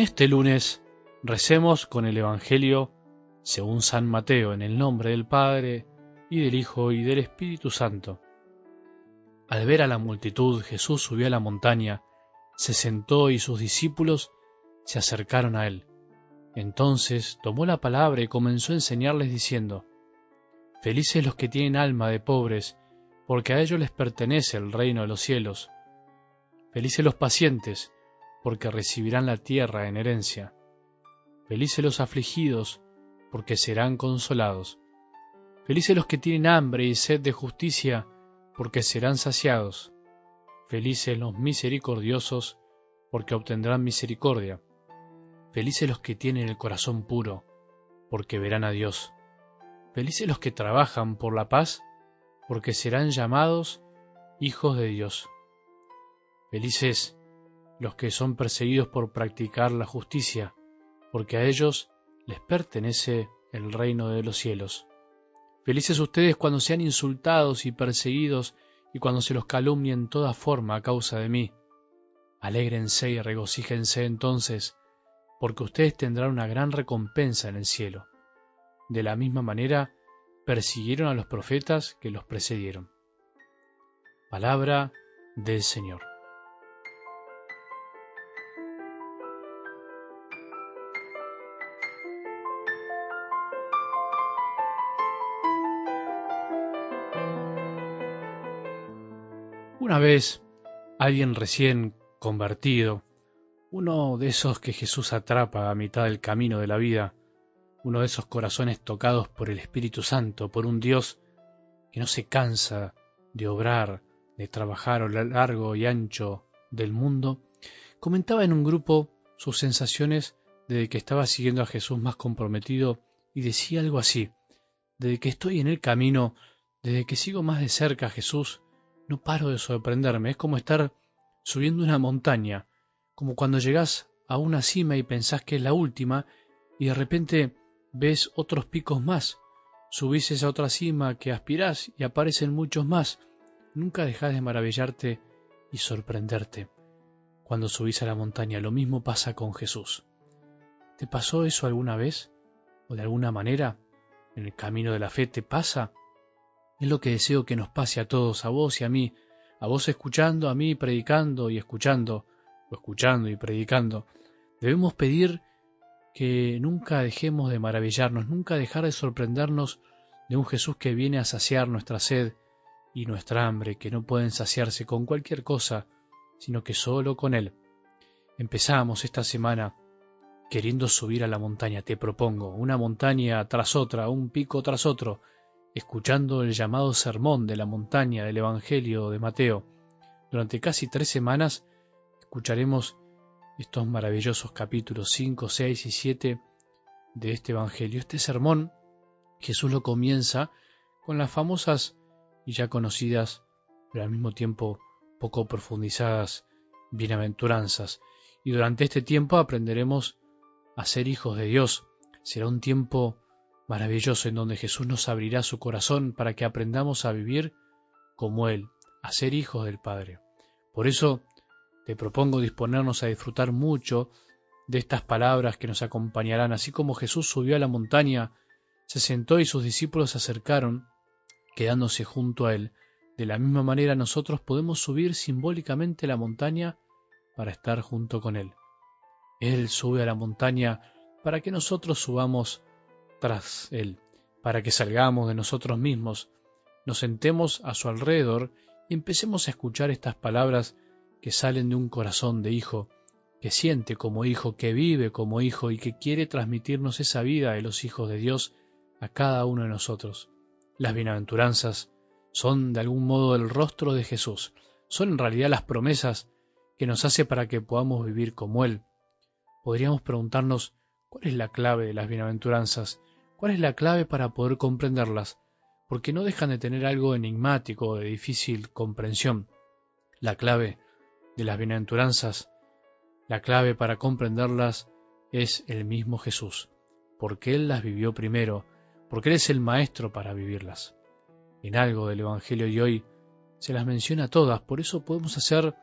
En este lunes recemos con el Evangelio según San Mateo en el nombre del Padre y del Hijo y del Espíritu Santo. Al ver a la multitud, Jesús subió a la montaña, se sentó y sus discípulos se acercaron a él. Entonces tomó la palabra y comenzó a enseñarles diciendo, Felices los que tienen alma de pobres, porque a ellos les pertenece el reino de los cielos. Felices los pacientes, porque recibirán la tierra en herencia. Felices los afligidos, porque serán consolados. Felices los que tienen hambre y sed de justicia, porque serán saciados. Felices los misericordiosos, porque obtendrán misericordia. Felices los que tienen el corazón puro, porque verán a Dios. Felices los que trabajan por la paz, porque serán llamados hijos de Dios. Felices los que son perseguidos por practicar la justicia, porque a ellos les pertenece el reino de los cielos. Felices ustedes cuando sean insultados y perseguidos y cuando se los calumnie en toda forma a causa de mí. Alégrense y regocíjense entonces, porque ustedes tendrán una gran recompensa en el cielo. De la misma manera, persiguieron a los profetas que los precedieron. Palabra del Señor. Una vez, alguien recién convertido, uno de esos que Jesús atrapa a mitad del camino de la vida, uno de esos corazones tocados por el Espíritu Santo, por un Dios que no se cansa de obrar, de trabajar a lo largo y ancho del mundo, comentaba en un grupo sus sensaciones desde que estaba siguiendo a Jesús más comprometido y decía algo así, desde que estoy en el camino, desde que sigo más de cerca a Jesús, no paro de sorprenderme. Es como estar subiendo una montaña, como cuando llegás a una cima y pensás que es la última, y de repente ves otros picos más. Subís esa otra cima que aspirás y aparecen muchos más. Nunca dejás de maravillarte y sorprenderte. Cuando subís a la montaña, lo mismo pasa con Jesús. ¿Te pasó eso alguna vez? ¿O de alguna manera? ¿En el camino de la fe te pasa? Es lo que deseo que nos pase a todos, a vos y a mí, a vos escuchando, a mí predicando y escuchando, o escuchando y predicando. Debemos pedir que nunca dejemos de maravillarnos, nunca dejar de sorprendernos de un Jesús que viene a saciar nuestra sed y nuestra hambre, que no pueden saciarse con cualquier cosa, sino que solo con Él. Empezamos esta semana queriendo subir a la montaña, te propongo, una montaña tras otra, un pico tras otro, escuchando el llamado sermón de la montaña del Evangelio de Mateo. Durante casi tres semanas escucharemos estos maravillosos capítulos 5, 6 y 7 de este Evangelio. Este sermón Jesús lo comienza con las famosas y ya conocidas, pero al mismo tiempo poco profundizadas, bienaventuranzas. Y durante este tiempo aprenderemos a ser hijos de Dios. Será un tiempo maravilloso en donde Jesús nos abrirá su corazón para que aprendamos a vivir como Él, a ser hijos del Padre. Por eso te propongo disponernos a disfrutar mucho de estas palabras que nos acompañarán, así como Jesús subió a la montaña, se sentó y sus discípulos se acercaron, quedándose junto a Él. De la misma manera nosotros podemos subir simbólicamente la montaña para estar junto con Él. Él sube a la montaña para que nosotros subamos tras Él, para que salgamos de nosotros mismos, nos sentemos a su alrededor y empecemos a escuchar estas palabras que salen de un corazón de hijo, que siente como hijo, que vive como hijo y que quiere transmitirnos esa vida de los hijos de Dios a cada uno de nosotros. Las bienaventuranzas son de algún modo el rostro de Jesús, son en realidad las promesas que nos hace para que podamos vivir como Él. Podríamos preguntarnos cuál es la clave de las bienaventuranzas ¿Cuál es la clave para poder comprenderlas? Porque no dejan de tener algo enigmático de difícil comprensión. La clave de las bienaventuranzas, la clave para comprenderlas es el mismo Jesús, porque Él las vivió primero, porque Él es el Maestro para vivirlas. En algo del Evangelio de hoy se las menciona todas, por eso podemos hacer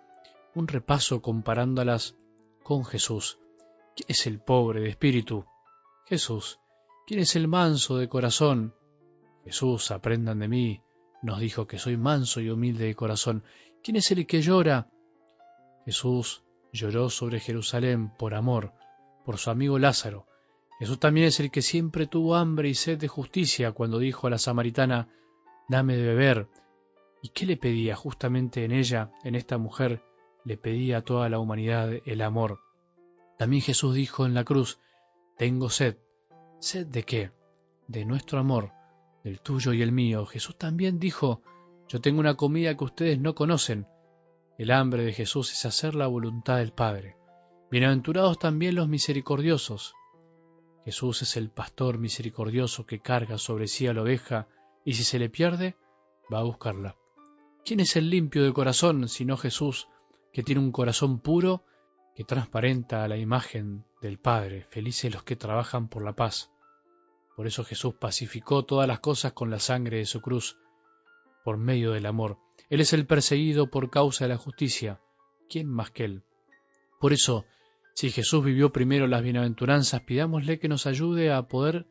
un repaso comparándolas con Jesús, ¿Quién es el pobre de espíritu? Jesús. ¿Quién es el manso de corazón? Jesús, aprendan de mí, nos dijo que soy manso y humilde de corazón. ¿Quién es el que llora? Jesús lloró sobre Jerusalén por amor, por su amigo Lázaro. Jesús también es el que siempre tuvo hambre y sed de justicia cuando dijo a la samaritana, dame de beber. ¿Y qué le pedía justamente en ella, en esta mujer? Le pedía a toda la humanidad el amor. También Jesús dijo en la cruz, tengo sed. ¿Sed de qué? De nuestro amor el tuyo y el mío. Jesús también dijo, yo tengo una comida que ustedes no conocen. El hambre de Jesús es hacer la voluntad del Padre. Bienaventurados también los misericordiosos. Jesús es el pastor misericordioso que carga sobre sí a la oveja y si se le pierde, va a buscarla. ¿Quién es el limpio de corazón sino Jesús, que tiene un corazón puro, que transparenta a la imagen del Padre? Felices los que trabajan por la paz por eso Jesús pacificó todas las cosas con la sangre de su cruz, por medio del amor. Él es el perseguido por causa de la justicia. ¿Quién más que Él? Por eso, si Jesús vivió primero las bienaventuranzas, pidámosle que nos ayude a poder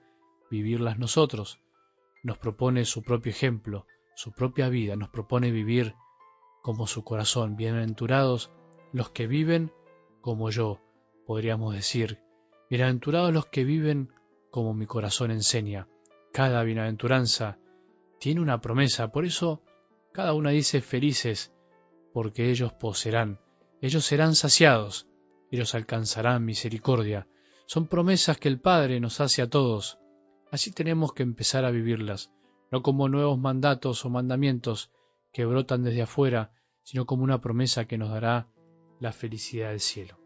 vivirlas nosotros. Nos propone su propio ejemplo, su propia vida, nos propone vivir como su corazón. Bienaventurados los que viven como yo, podríamos decir. Bienaventurados los que viven como mi corazón enseña. Cada bienaventuranza tiene una promesa, por eso cada una dice felices, porque ellos poseerán, ellos serán saciados, ellos alcanzarán misericordia. Son promesas que el Padre nos hace a todos. Así tenemos que empezar a vivirlas, no como nuevos mandatos o mandamientos que brotan desde afuera, sino como una promesa que nos dará la felicidad del cielo.